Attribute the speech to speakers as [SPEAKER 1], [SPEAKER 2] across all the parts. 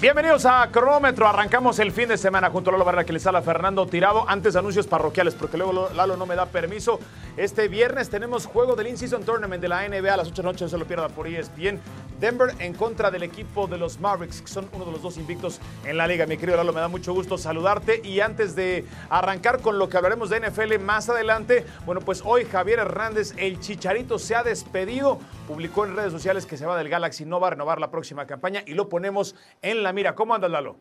[SPEAKER 1] Bienvenidos a Cronómetro. Arrancamos el fin de semana junto a Lalo Barrera que les habla Fernando Tirado. Antes anuncios parroquiales, porque luego Lalo no me da permiso. Este viernes tenemos juego del In-Season Tournament de la NBA a las 8 de la noche. No se lo pierda por ESPN. Denver en contra del equipo de los Mavericks, que son uno de los dos invictos en la liga. Mi querido Lalo, me da mucho gusto saludarte. Y antes de arrancar con lo que hablaremos de NFL más adelante, bueno, pues hoy Javier Hernández, el Chicharito, se ha despedido. Publicó en redes sociales que se va del Galaxy, no va a renovar la próxima campaña y lo ponemos en la mira. ¿Cómo andas, Lalo?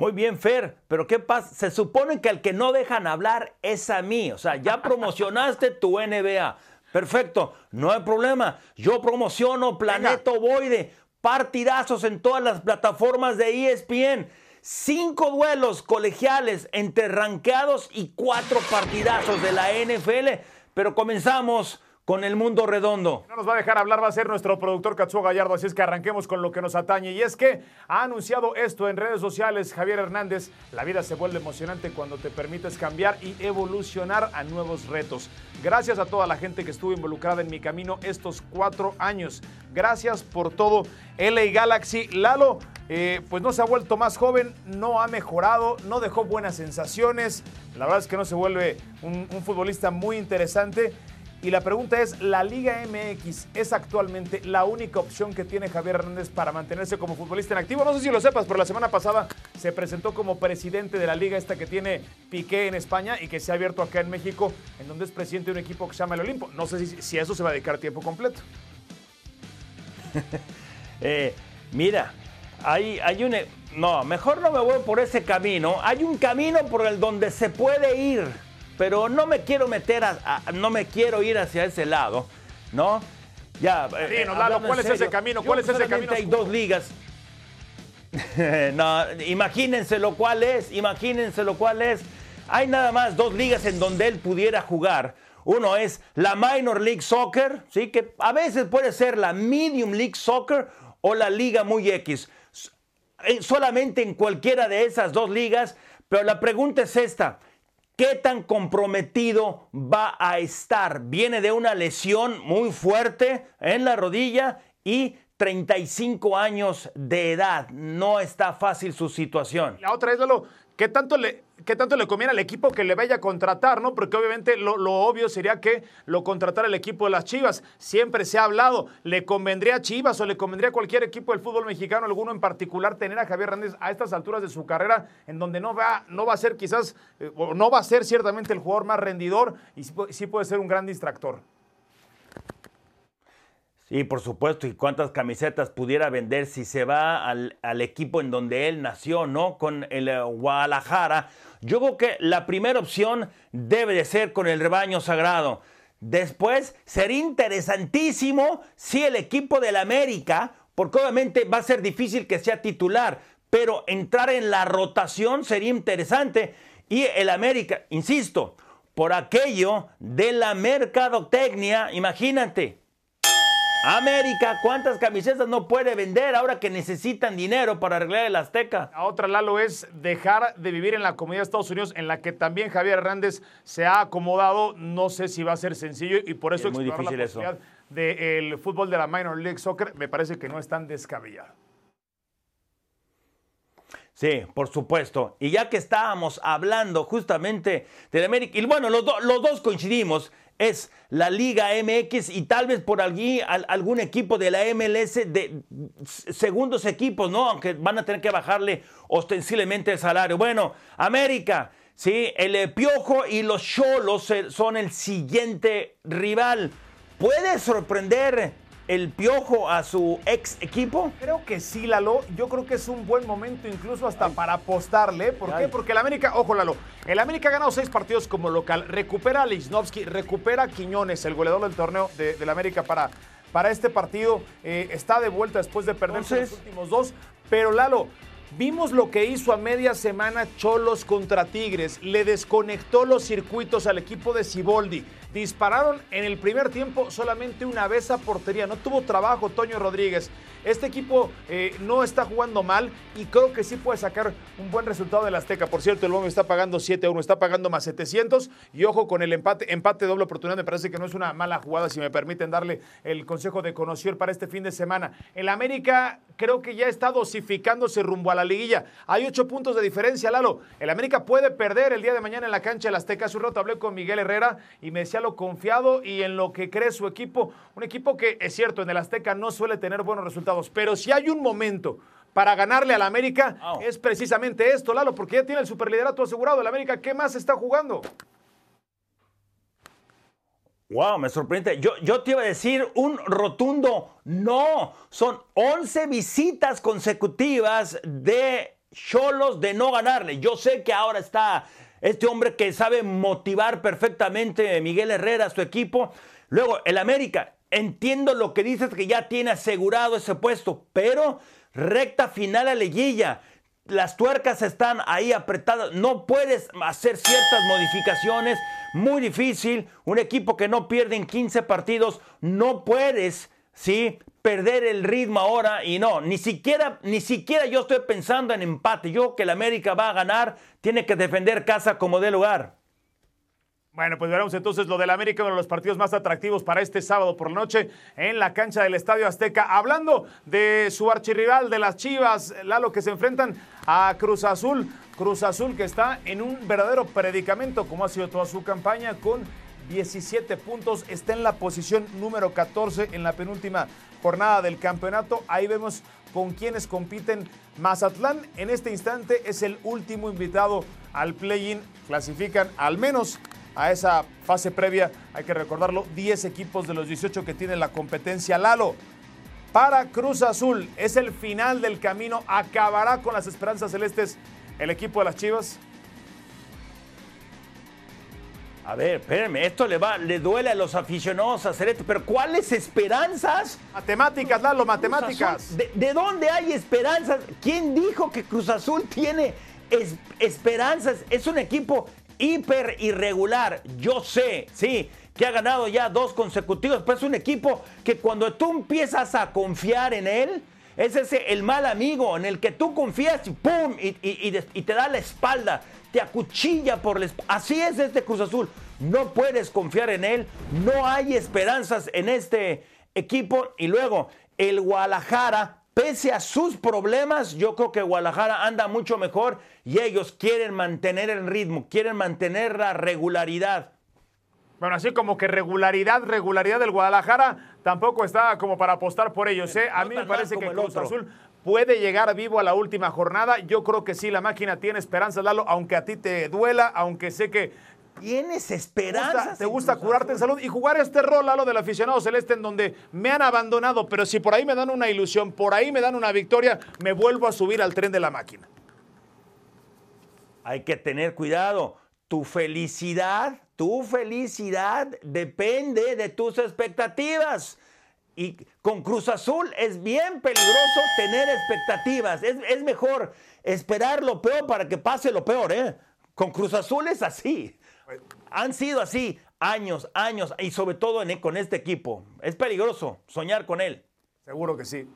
[SPEAKER 2] Muy bien, Fer, pero ¿qué pasa? Se supone que al que no dejan hablar es a mí. O sea, ya promocionaste tu NBA. Perfecto, no hay problema. Yo promociono Planeta Ovoide, partidazos en todas las plataformas de ESPN. Cinco duelos colegiales entre ranqueados y cuatro partidazos de la NFL. Pero comenzamos con el mundo redondo.
[SPEAKER 1] No nos va a dejar hablar, va a ser nuestro productor Katsuo Gallardo, así es que arranquemos con lo que nos atañe. Y es que ha anunciado esto en redes sociales Javier Hernández, la vida se vuelve emocionante cuando te permites cambiar y evolucionar a nuevos retos. Gracias a toda la gente que estuvo involucrada en mi camino estos cuatro años. Gracias por todo. LA Galaxy, Lalo, eh, pues no se ha vuelto más joven, no ha mejorado, no dejó buenas sensaciones. La verdad es que no se vuelve un, un futbolista muy interesante. Y la pregunta es, ¿la Liga MX es actualmente la única opción que tiene Javier Hernández para mantenerse como futbolista en activo? No sé si lo sepas, pero la semana pasada se presentó como presidente de la liga esta que tiene Piqué en España y que se ha abierto acá en México, en donde es presidente de un equipo que se llama el Olimpo. No sé si, si eso se va a dedicar tiempo completo.
[SPEAKER 2] eh, mira, hay, hay un... No, mejor no me voy por ese camino. Hay un camino por el donde se puede ir pero no me quiero meter a, no me quiero ir hacia ese lado, ¿no?
[SPEAKER 1] Ya, eh, ¿cuál es ese camino? ¿Cuál es ese camino?
[SPEAKER 2] Hay dos ligas. no, imagínense lo cual es, imagínense lo cual es. Hay nada más dos ligas en donde él pudiera jugar. Uno es la Minor League Soccer, ¿sí? que a veces puede ser la Medium League Soccer o la Liga Muy X. Eh, solamente en cualquiera de esas dos ligas, pero la pregunta es esta. ¿Qué tan comprometido va a estar? Viene de una lesión muy fuerte en la rodilla y 35 años de edad. No está fácil su situación.
[SPEAKER 1] La otra es, lo ¿qué tanto le, qué tanto le conviene al equipo que le vaya a contratar, ¿no? Porque obviamente lo, obvio sería que lo contratara el equipo de las Chivas. Siempre se ha hablado, ¿le convendría a Chivas o le convendría a cualquier equipo del fútbol mexicano, alguno en particular, tener a Javier Hernández a estas alturas de su carrera, en donde no va, no va a ser quizás, eh, o no va a ser ciertamente el jugador más rendidor y sí puede ser un gran distractor?
[SPEAKER 2] Sí, por supuesto. ¿Y cuántas camisetas pudiera vender si se va al, equipo en donde él nació, ¿no? Con el eh, Guadalajara. Yo creo que la primera opción debe de ser con el rebaño sagrado. Después, sería interesantísimo si el equipo del América, porque obviamente va a ser difícil que sea titular, pero entrar en la rotación sería interesante. Y el América, insisto, por aquello de la mercadotecnia, imagínate, América, ¿cuántas camisetas no puede vender ahora que necesitan dinero para arreglar el Azteca?
[SPEAKER 1] La otra, Lalo, es dejar de vivir en la comunidad de Estados Unidos, en la que también Javier Hernández se ha acomodado. No sé si va a ser sencillo y por eso
[SPEAKER 2] es muy difícil la posibilidad
[SPEAKER 1] del fútbol de la Minor League Soccer me parece que no es tan descabellado.
[SPEAKER 2] Sí, por supuesto. Y ya que estábamos hablando justamente de América, y bueno, los, los dos coincidimos es la Liga MX y tal vez por allí algún equipo de la MLS de segundos equipos, ¿no? Aunque van a tener que bajarle ostensiblemente el salario. Bueno, América, sí, el Piojo y los Cholos son el siguiente rival. ¿Puede sorprender el piojo a su ex equipo?
[SPEAKER 1] Creo que sí, Lalo. Yo creo que es un buen momento incluso hasta para apostarle. ¿Por qué? Porque el América, ojo, Lalo, el América ha ganado seis partidos como local. Recupera a Lichnowsky, recupera a Quiñones, el goleador del torneo de, del América para, para este partido. Eh, está de vuelta después de perderse los últimos dos. Pero Lalo, Vimos lo que hizo a media semana Cholos contra Tigres. Le desconectó los circuitos al equipo de Ciboldi. Dispararon en el primer tiempo solamente una vez a portería. No tuvo trabajo Toño Rodríguez. Este equipo eh, no está jugando mal y creo que sí puede sacar un buen resultado del Azteca. Por cierto, el Bombo está pagando 7 a 1, está pagando más 700. Y ojo con el empate, empate doble oportunidad. Me parece que no es una mala jugada, si me permiten darle el consejo de conocer para este fin de semana. El América creo que ya está dosificándose rumbo a la liguilla. Hay ocho puntos de diferencia, Lalo. El América puede perder el día de mañana en la cancha del Azteca. Hace un rato hablé con Miguel Herrera y me decía lo confiado y en lo que cree su equipo. Un equipo que, es cierto, en el Azteca no suele tener buenos resultados, pero si hay un momento para ganarle al América, es precisamente esto, Lalo, porque ya tiene el superliderato asegurado. El América, ¿qué más está jugando?
[SPEAKER 2] Wow, me sorprende. Yo, yo te iba a decir un rotundo no. Son 11 visitas consecutivas de Cholos de no ganarle. Yo sé que ahora está este hombre que sabe motivar perfectamente Miguel Herrera a su equipo. Luego, el América, entiendo lo que dices que ya tiene asegurado ese puesto, pero recta final a liguilla. Las tuercas están ahí apretadas, no puedes hacer ciertas modificaciones, muy difícil. Un equipo que no pierde en 15 partidos, no puedes, ¿sí? perder el ritmo ahora y no, ni siquiera, ni siquiera yo estoy pensando en empate. Yo que el América va a ganar, tiene que defender casa como de lugar.
[SPEAKER 1] Bueno, pues veremos entonces lo del América, uno de los partidos más atractivos para este sábado por la noche en la cancha del Estadio Azteca. Hablando de su archirrival de las Chivas, Lalo, que se enfrentan a Cruz Azul. Cruz Azul que está en un verdadero predicamento, como ha sido toda su campaña, con 17 puntos. Está en la posición número 14 en la penúltima jornada del campeonato. Ahí vemos con quienes compiten. Mazatlán en este instante es el último invitado al play-in. Clasifican al menos a esa fase previa, hay que recordarlo, 10 equipos de los 18 que tienen la competencia Lalo. Para Cruz Azul es el final del camino, acabará con las esperanzas celestes el equipo de las Chivas.
[SPEAKER 2] A ver, espérenme, esto le va, le duele a los aficionados a Celeste, pero ¿cuáles esperanzas?
[SPEAKER 1] Matemáticas, Lalo, matemáticas.
[SPEAKER 2] ¿De, dónde hay esperanzas? ¿Quién dijo que Cruz Azul tiene esperanzas? Es un equipo hiper irregular. Yo sé, sí, que ha ganado ya dos consecutivos, pero es un equipo que cuando tú empiezas a confiar en él, es ese el mal amigo en el que tú confías y ¡pum! y, y te da la espalda te acuchilla por la Así es este Cruz Azul. No puedes confiar en él. No hay esperanzas en este equipo. Y luego, el Guadalajara, pese a sus problemas, yo creo que Guadalajara anda mucho mejor y ellos quieren mantener el ritmo, quieren mantener la regularidad.
[SPEAKER 1] Bueno, así como que regularidad, regularidad del Guadalajara tampoco está como para apostar por ellos. ¿eh? A mí me parece que Cruz Azul puede llegar vivo a la última jornada. Yo creo que sí, la máquina tiene esperanza, Lalo, aunque a ti te duela, aunque sé que
[SPEAKER 2] tienes esperanza.
[SPEAKER 1] Te gusta curarte en salud y jugar este rol, Lalo, del aficionado celeste, en donde me han abandonado, pero si por ahí me dan una ilusión, por ahí me dan una victoria, me vuelvo a subir al tren de la máquina.
[SPEAKER 2] Hay que tener cuidado. Tu felicidad, tu felicidad depende de tus expectativas. Y con Cruz Azul es bien peligroso tener expectativas. Es, mejor esperar lo peor para que pase lo peor, ¿eh? Con Cruz Azul es así. Han sido así años, años, y sobre todo con este equipo. Es peligroso soñar con él.
[SPEAKER 1] Seguro que sí.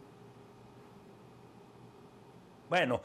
[SPEAKER 2] Bueno,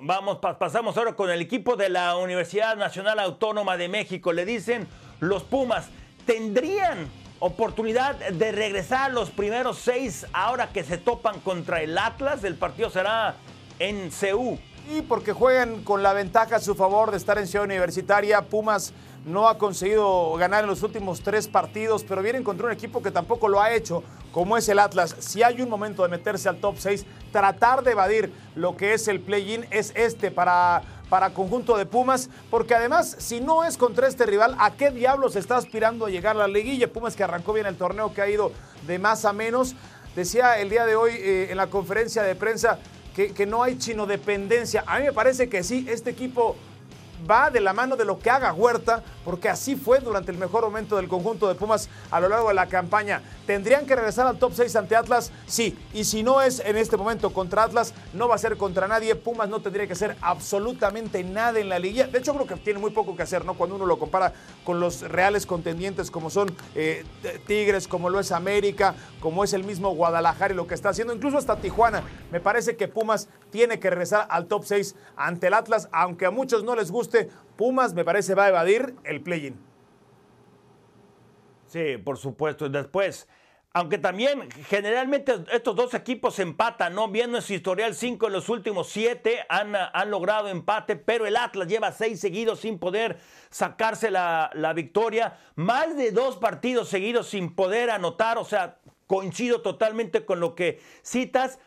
[SPEAKER 2] vamos, pasamos ahora con el equipo de la Universidad Nacional Autónoma de México. Le dicen los Pumas, tendrían oportunidad de regresar a los primeros seis ahora que se topan contra el Atlas. El partido será en CEU.
[SPEAKER 1] Y porque juegan con la ventaja a su favor de estar en Ciudad Universitaria, Pumas no ha conseguido ganar en los últimos tres partidos, pero viene contra un equipo que tampoco lo ha hecho, como es el Atlas. Si hay un momento de meterse al top 6, tratar de evadir lo que es el play-in es este para para conjunto de Pumas, porque además, si no es contra este rival, ¿a qué diablos está aspirando a llegar la liguilla? Pumas que arrancó bien el torneo, que ha ido de más a menos. Decía el día de hoy eh, en la conferencia de prensa que, que no hay chino dependencia. A mí me parece que sí, este equipo va de la mano de lo que haga Huerta, porque así fue durante el mejor momento del conjunto de Pumas a lo largo de la campaña. ¿Tendrían que regresar al top 6 ante Atlas? Sí. Y si no es en este momento contra Atlas, no va a ser contra nadie. Pumas no tendría que hacer absolutamente nada en la liga. De hecho, creo que tiene muy poco que hacer, ¿no? Cuando uno lo compara con los reales contendientes como son eh, Tigres, como lo es América, como es el mismo Guadalajara y lo que está haciendo, incluso hasta Tijuana. Me parece que Pumas tiene que regresar al top 6 ante el Atlas, aunque a muchos no les guste. Pumas, me parece, va a evadir el play-in.
[SPEAKER 2] Sí, por supuesto. Después, aunque también generalmente estos dos equipos empatan, ¿no? Viendo su historial 5 en los últimos 7 han, han, logrado empate, pero el Atlas lleva 6 seguidos sin poder sacarse la, la victoria. Más de dos partidos seguidos sin poder anotar, o sea, coincido totalmente con lo que citas.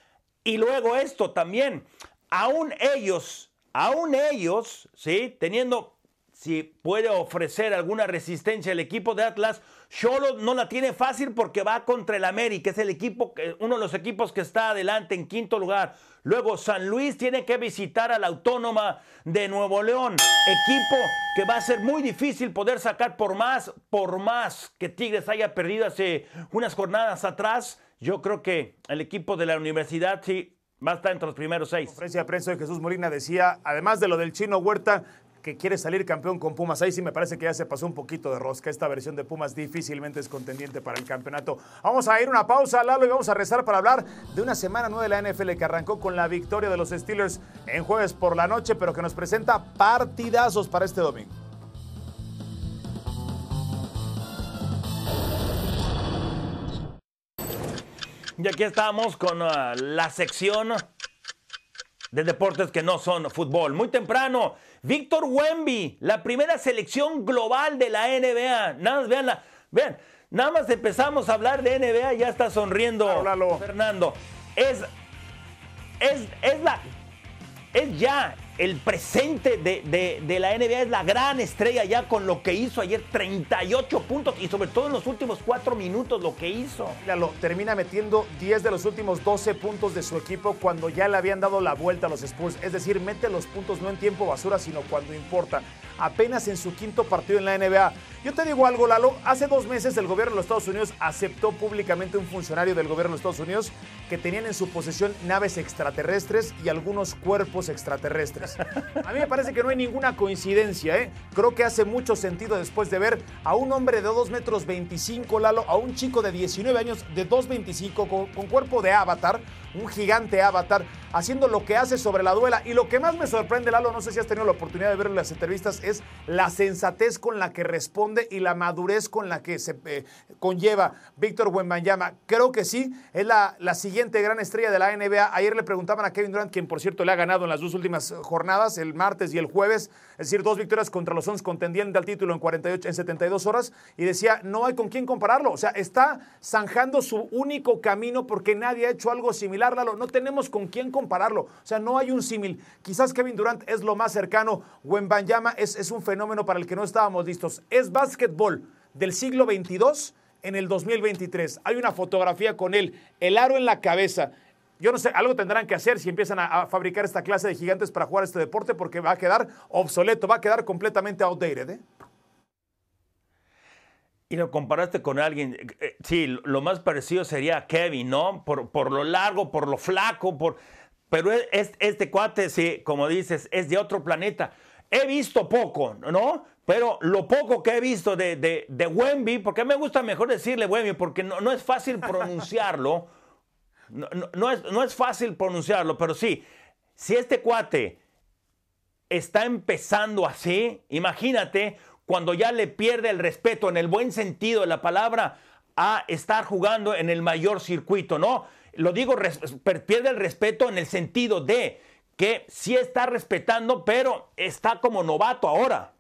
[SPEAKER 2] Y luego esto también, aún ellos, aún ellos, ¿sí? Teniendo, si puede ofrecer alguna resistencia el equipo de Atlas, Cholo no la tiene fácil porque va contra el América, es el equipo, uno de los equipos que está adelante en quinto lugar. Luego San Luis tiene que visitar a la Autónoma de Nuevo León, equipo que va a ser muy difícil poder sacar por más, por más que Tigres haya perdido hace unas jornadas atrás. Yo creo que el equipo de la universidad sí va a entre los primeros seis.
[SPEAKER 1] La conferencia de prensa de Jesús Molina decía, además de lo del chino Huerta, que quiere salir campeón con Pumas. Ahí sí me parece que ya se pasó un poquito de rosca. Esta versión de Pumas difícilmente es contendiente para el campeonato. Vamos a ir una pausa, Lalo, y vamos a rezar para hablar de una semana nueva de la NFL que arrancó con la victoria de los Steelers en jueves por la noche, pero que nos presenta partidazos para este domingo.
[SPEAKER 2] Y aquí estamos con uh, la sección de deportes que no son fútbol. Muy temprano, Víctor Wemby, la primera selección global de la NBA. Nada más vean, vean, nada más empezamos a hablar de NBA, ya está sonriendo Fernando. Es, es, es la, es ya el presente de, la NBA es la gran estrella ya con lo que hizo ayer, 38 puntos y sobre todo en los últimos cuatro minutos lo que hizo.
[SPEAKER 1] lo termina metiendo 10 de los últimos 12 puntos de su equipo cuando ya le habían dado la vuelta a los Spurs. Es decir, mete los puntos no en tiempo basura, sino cuando importa. Apenas en su quinto partido en la NBA. Yo te digo algo, Lalo. Hace dos meses el gobierno de los Estados Unidos aceptó públicamente un funcionario del gobierno de los Estados Unidos que tenían en su posesión naves extraterrestres y algunos cuerpos extraterrestres. A mí me parece que no hay ninguna coincidencia, ¿eh? Creo que hace mucho sentido después de ver a un hombre de 2 metros 25, Lalo, a un chico de 19 años de 2.25 con, con cuerpo de avatar, un gigante avatar, haciendo lo que hace sobre la duela. Y lo que más me sorprende, Lalo, no sé si has tenido la oportunidad de ver en las entrevistas, es la sensatez con la que responde y la madurez con la que se eh, conlleva Víctor Wembanyama. Creo que sí, es la, la siguiente gran estrella de la NBA. Ayer le preguntaban a Kevin Durant, quien por cierto le ha ganado en las dos últimas jornadas, el martes y el jueves, es decir, dos victorias contra los Suns contendiendo al título en 48 en 72 horas y decía, "No hay con quién compararlo." O sea, está zanjando su único camino porque nadie ha hecho algo similar, Lalo. No tenemos con quién compararlo. O sea, no hay un símil. Quizás Kevin Durant es lo más cercano, Wembanyama es, es un fenómeno para el que no estábamos listos. Es básquetbol del siglo 22 en el 2023. Hay una fotografía con él, el aro en la cabeza. Yo no sé, algo tendrán que hacer si empiezan a, fabricar esta clase de gigantes para jugar este deporte porque va a quedar obsoleto, va a quedar completamente outdated. ¿eh?
[SPEAKER 2] Y lo comparaste con alguien, eh, sí, lo más parecido sería Kevin, ¿no? Por, por lo largo, por lo flaco, por... pero es, este cuate, sí, como dices, es de otro planeta. He visto poco, ¿no? Pero lo poco que he visto de, de, de Wemby, porque me gusta mejor decirle Wemby, porque no, no es fácil pronunciarlo. No, no, es, no es fácil pronunciarlo, pero sí, si este cuate está empezando así, imagínate cuando ya le pierde el respeto en el buen sentido de la palabra a estar jugando en el mayor circuito, ¿no? Lo digo, pierde el respeto en el sentido de que sí está respetando, pero está como novato ahora.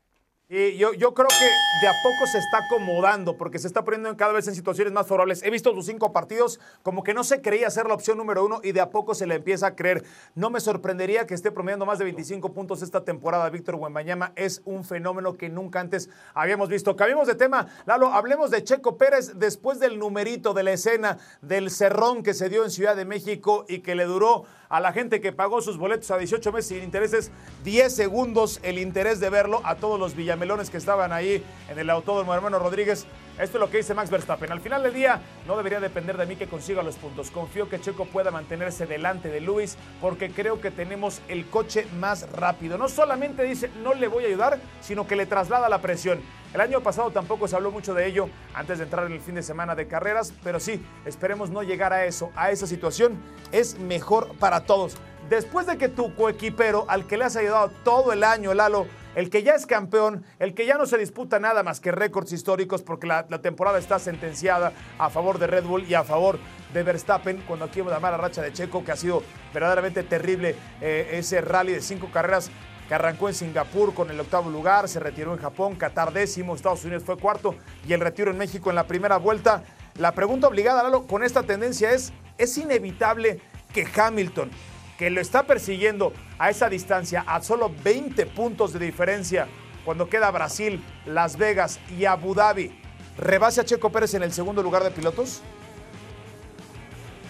[SPEAKER 1] Y yo, yo creo que de a poco se está acomodando porque se está poniendo cada vez en situaciones más favorables. He visto sus cinco partidos como que no se creía ser la opción número uno y de a poco se le empieza a creer. No me sorprendería que esté promediando más de 25 puntos esta temporada. Víctor Huembañama es un fenómeno que nunca antes habíamos visto. Cambiemos de tema. Lalo, hablemos de Checo Pérez después del numerito de la escena del cerrón que se dio en Ciudad de México y que le duró a la gente que pagó sus boletos a 18 meses sin intereses, 10 segundos el interés de verlo, a todos los villamelones que estaban ahí en el autódromo hermano Rodríguez. Esto es lo que dice Max Verstappen. Al final del día no debería depender de mí que consiga los puntos. Confío que Checo pueda mantenerse delante de Luis porque creo que tenemos el coche más rápido. No solamente dice no le voy a ayudar, sino que le traslada la presión. El año pasado tampoco se habló mucho de ello antes de entrar en el fin de semana de carreras, pero sí, esperemos no llegar a eso, a esa situación. Es mejor para todos. Después de que tu coequipero, al que le has ayudado todo el año, Lalo, el que ya es campeón, el que ya no se disputa nada más que récords históricos porque la, temporada está sentenciada a favor de Red Bull y a favor de Verstappen, cuando aquí la racha de Checo, que ha sido verdaderamente terrible eh, ese rally de cinco carreras que arrancó en Singapur con el octavo lugar, se retiró en Japón, Qatar décimo, Estados Unidos fue cuarto y el retiro en México en la primera vuelta. La pregunta obligada, Lalo, con esta tendencia es, ¿es inevitable que Hamilton, que lo está persiguiendo a esa distancia, a solo 20 puntos de diferencia, cuando queda Brasil, Las Vegas y Abu Dhabi, rebase a Checo Pérez en el segundo lugar de pilotos?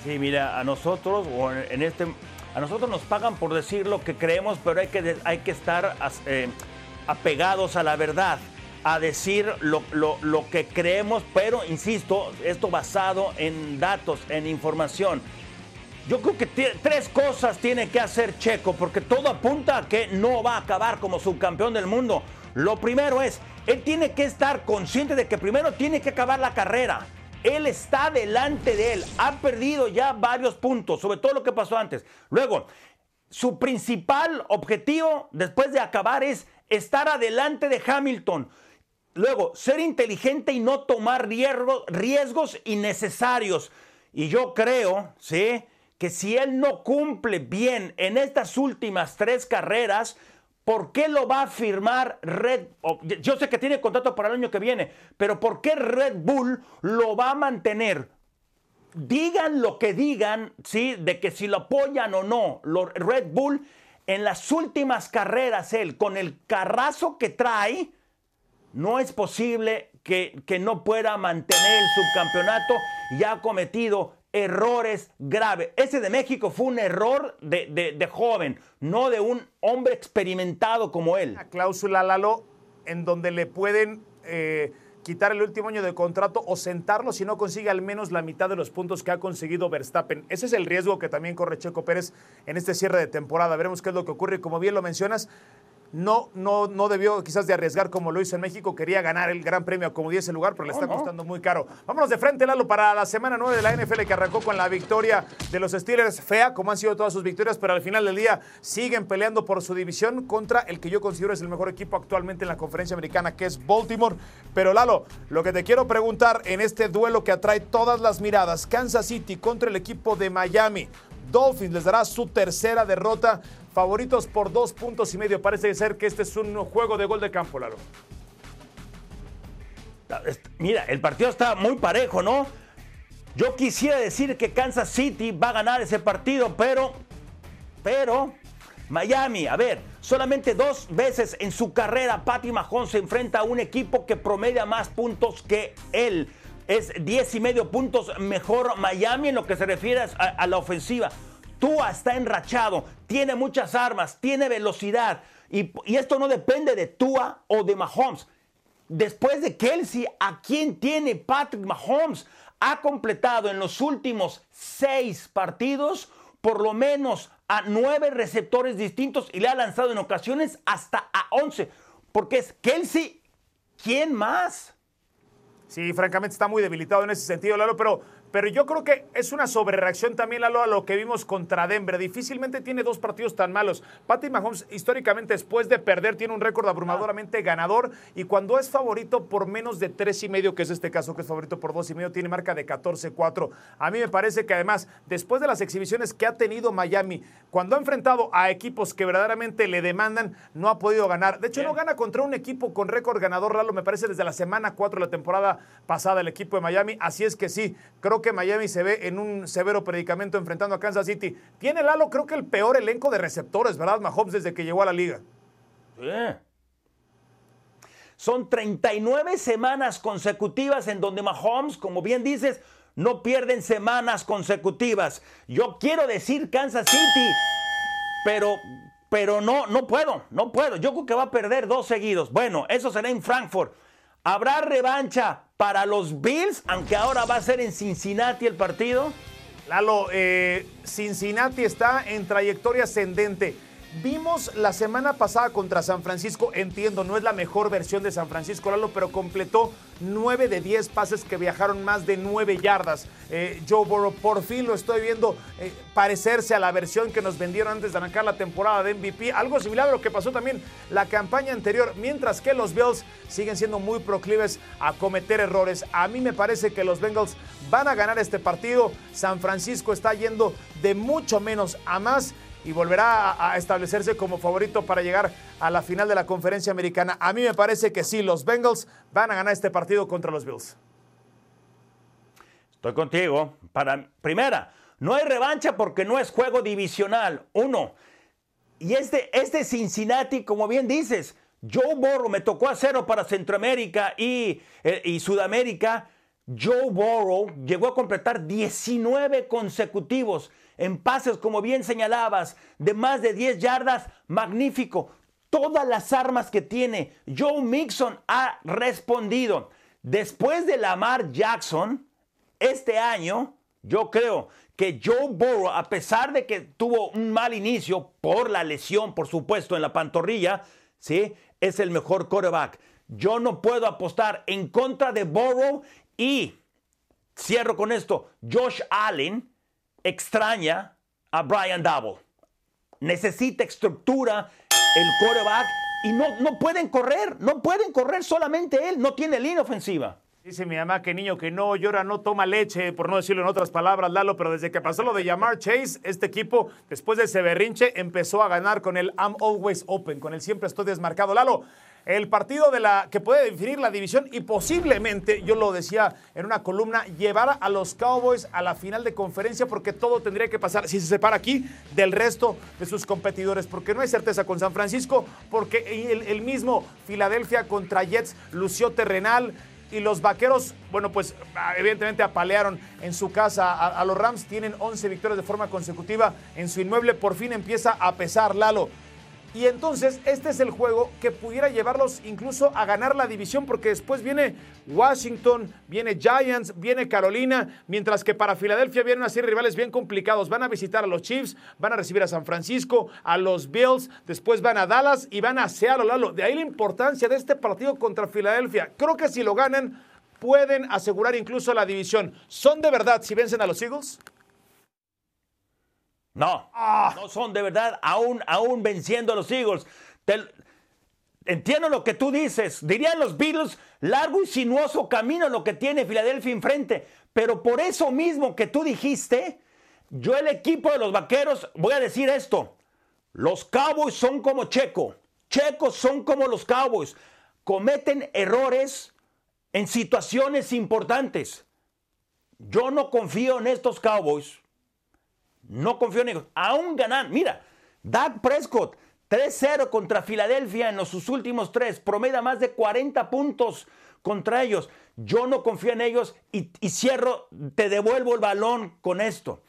[SPEAKER 2] Sí, mira, a nosotros, o en este a nosotros nos pagan por decir lo que creemos, pero hay que, hay que estar eh, apegados a la verdad, a decir lo, lo que creemos, pero insisto, esto basado en datos, en información. Yo creo que tres cosas tiene que hacer Checo, porque todo apunta a que no va a acabar como subcampeón del mundo. Lo primero es, él tiene que estar consciente de que primero tiene que acabar la carrera. Él está delante de él. Ha perdido ya varios puntos, sobre todo lo que pasó antes. Luego, su principal objetivo después de acabar es estar adelante de Hamilton. Luego, ser inteligente y no tomar riesgos, innecesarios. Y yo creo, ¿sí? Que si él no cumple bien en estas últimas tres carreras, ¿Por qué lo va a firmar Red Yo sé que tiene contrato para el año que viene, pero ¿por qué Red Bull lo va a mantener? Digan lo que digan, ¿sí? De que si lo apoyan o no. Red Bull en las últimas carreras, él, con el carrazo que trae, no es posible que, que no pueda mantener el subcampeonato y ha cometido errores graves. Ese de México fue un error de, joven, no de un hombre experimentado como él.
[SPEAKER 1] La cláusula, Lalo, en donde le pueden eh, quitar el último año de contrato o sentarlo si no consigue al menos la mitad de los puntos que ha conseguido Verstappen. Ese es el riesgo que también corre Checo Pérez en este cierre de temporada. Veremos qué es lo que ocurre. Como bien lo mencionas, no, no, no debió quizás de arriesgar como lo hizo en México. Quería ganar el Gran Premio como 10 lugar, pero le está costando muy caro. Vámonos de frente, Lalo, para la semana 9 de la NFL que arrancó con la victoria de los Steelers. Fea, como han sido todas sus victorias, pero al final del día siguen peleando por su división contra el que yo considero es el mejor equipo actualmente en la conferencia americana, que es Baltimore. Pero Lalo, lo que te quiero preguntar en este duelo que atrae todas las miradas, Kansas City contra el equipo de Miami. Dolphins les dará su tercera derrota favoritos por dos puntos y medio. Parece ser que este es un juego de gol de campo, Lalo.
[SPEAKER 2] Mira, el partido está muy parejo, ¿no? Yo quisiera decir que Kansas City va a ganar ese partido, pero, pero, Miami, a ver, solamente dos veces en su carrera Patty Mahomes se enfrenta a un equipo que promedia más puntos que él. Es 10 y medio puntos mejor Miami en lo que se refiere a la ofensiva. Tua está enrachado, tiene muchas armas, tiene velocidad. Y, esto no depende de Tua o de Mahomes. Después de Kelsey, ¿a quién tiene Patrick Mahomes? Ha completado en los últimos seis partidos por lo menos a nueve receptores distintos y le ha lanzado en ocasiones hasta a once. Porque es Kelsey, ¿quién más?
[SPEAKER 1] Sí, francamente está muy debilitado en ese sentido, Lalo, pero pero yo creo que es una sobrereacción también Lalo, a lo que vimos contra Denver. Difícilmente tiene dos partidos tan malos. Patty Mahomes, históricamente, después de perder, tiene un récord abrumadoramente ganador y cuando es favorito por menos de tres y medio, que es este caso, que es favorito por dos y medio, tiene marca de 14-4. A mí me parece que además, después de las exhibiciones que ha tenido Miami, cuando ha enfrentado a equipos que verdaderamente le demandan, no ha podido ganar. De hecho, no gana contra un equipo con récord ganador, Lalo, me parece desde la semana 4 de la temporada pasada el equipo de Miami. Así es que sí, creo que Miami se ve en un severo predicamento enfrentando a Kansas City. Tiene Lalo, creo que el peor elenco de receptores, ¿verdad, Mahomes, desde que llegó a la liga?
[SPEAKER 2] Son 39 semanas consecutivas en donde Mahomes, como bien dices, no pierden semanas consecutivas. Yo quiero decir Kansas City, pero, pero no, no puedo, no puedo. Yo creo que va a perder dos seguidos. Bueno, eso será en Frankfurt. ¿Habrá revancha para los Bills, aunque ahora va a ser en Cincinnati el partido?
[SPEAKER 1] Lalo, eh, Cincinnati está en trayectoria ascendente. Vimos la semana pasada contra San Francisco, entiendo, no es la mejor versión de San Francisco, Lalo, pero completó 9 de 10 pases que viajaron más de 9 yardas. Eh, Joe Burrow, por fin lo estoy viendo eh, parecerse a la versión que nos vendieron antes de arrancar la temporada de MVP. Algo similar a lo que pasó también la campaña anterior, mientras que los Bills siguen siendo muy proclives a cometer errores. A mí me parece que los Bengals van a ganar este partido. San Francisco está yendo de mucho menos a más y volverá a, establecerse como favorito para llegar a la final de la conferencia americana. A mí me parece que sí, los Bengals van a ganar este partido contra los Bills.
[SPEAKER 2] Estoy contigo. Para primera, no hay revancha porque no es juego divisional. Uno. Y este, este Cincinnati, como bien dices, Joe Burrow me tocó a cero para Centroamérica y, eh, y Sudamérica. Joe Burrow llegó a completar 19 consecutivos en pases, como bien señalabas, de más de 10 yardas, magnífico. Todas las armas que tiene, Joe Mixon ha respondido. Después de Lamar Jackson, este año, yo creo que Joe Burrow, a pesar de que tuvo un mal inicio por la lesión, por supuesto, en la pantorrilla, ¿sí? es el mejor quarterback. Yo no puedo apostar en contra de Burrow y cierro con esto, Josh Allen extraña a Brian Double. Necesita estructura el quarterback y no, no pueden correr, no pueden correr solamente él, no tiene línea ofensiva.
[SPEAKER 1] Dice mi mamá que niño que no llora no toma leche, por no decirlo en otras palabras, Lalo, pero desde que pasó lo de llamar Chase, este equipo, después de ese berrinche, empezó a ganar con el I'm always open, con el siempre estoy desmarcado. Lalo, el partido de la que puede definir la división y posiblemente, yo lo decía en una columna, llevar a los Cowboys a la final de conferencia porque todo tendría que pasar, si se separa aquí, del resto de sus competidores, porque no hay certeza con San Francisco, porque el, mismo Filadelfia contra Jets lució terrenal, y los vaqueros, bueno, pues evidentemente apalearon en su casa a, a, los Rams. Tienen 11 victorias de forma consecutiva en su inmueble. Por fin empieza a pesar Lalo. Y entonces este es el juego que pudiera llevarlos incluso a ganar la división porque después viene Washington, viene Giants, viene Carolina, mientras que para Filadelfia vienen de rivales bien complicados. Van a visitar a los Chiefs, van a recibir a San Francisco, a los Bills, después van a Dallas y van a Seattle. Lalo. De ahí la importancia de este partido contra Filadelfia. Creo que si lo ganan pueden asegurar incluso la división. ¿Son de verdad si vencen a los Eagles?
[SPEAKER 2] No, ah. no son de verdad, aún, aún venciendo a los Eagles. entiendo lo que tú dices. Dirían los Beatles, largo y sinuoso camino lo que tiene Filadelfia enfrente. Pero por eso mismo que tú dijiste, yo el equipo de los Vaqueros, voy a decir esto. Los Cowboys son como Checo. Checos son como los Cowboys. Cometen errores en situaciones importantes. Yo no confío en estos Cowboys no confío en ellos. Aún ganan. Mira, Dak Prescott, 3-0 contra Filadelfia en los sus últimos tres. Promedia más de 40 puntos contra ellos. Yo no confío en ellos y, cierro, te devuelvo el balón con esto.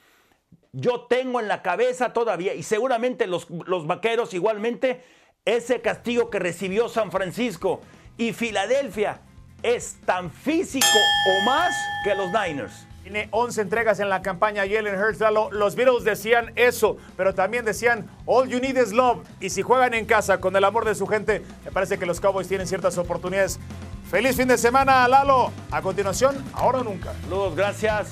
[SPEAKER 2] Yo tengo en la cabeza todavía, y seguramente los, los vaqueros igualmente, ese castigo que recibió San Francisco y Filadelfia es tan físico o más que los Niners.
[SPEAKER 1] Tiene 11 entregas en la campaña Jalen Hurts. Los Beatles decían eso, pero también decían All you need is love. Y si juegan en casa con el amor de su gente, me parece que los Cowboys tienen ciertas oportunidades. Feliz fin de semana, Lalo. A continuación, ahora o nunca.
[SPEAKER 2] Saludos, gracias.